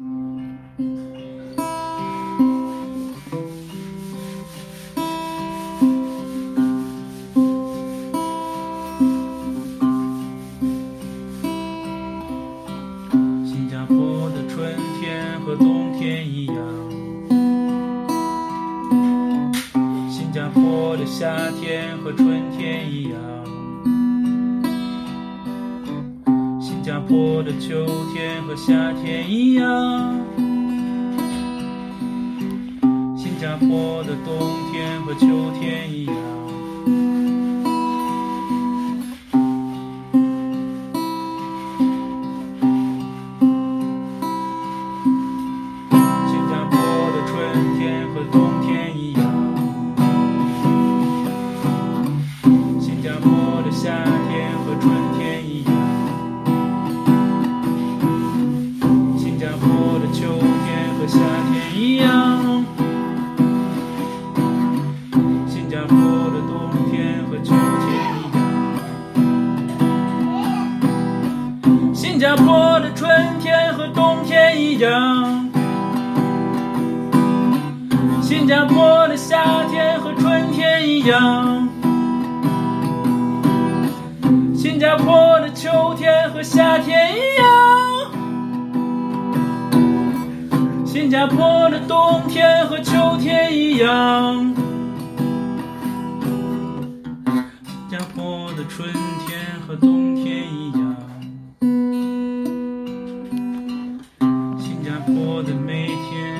新加坡的春天和冬天一样，新加坡的夏天和春天一样，坡的秋天和夏天一样，新加坡的冬天和秋天一样。一样，新加坡的冬天和秋天一样，新加坡的春天和冬天一样。新加坡的夏天和春天一样，新加坡的秋天和夏天一样，新加坡的冬天和秋天一样。新加坡的春天和冬天一样。新加坡的每天。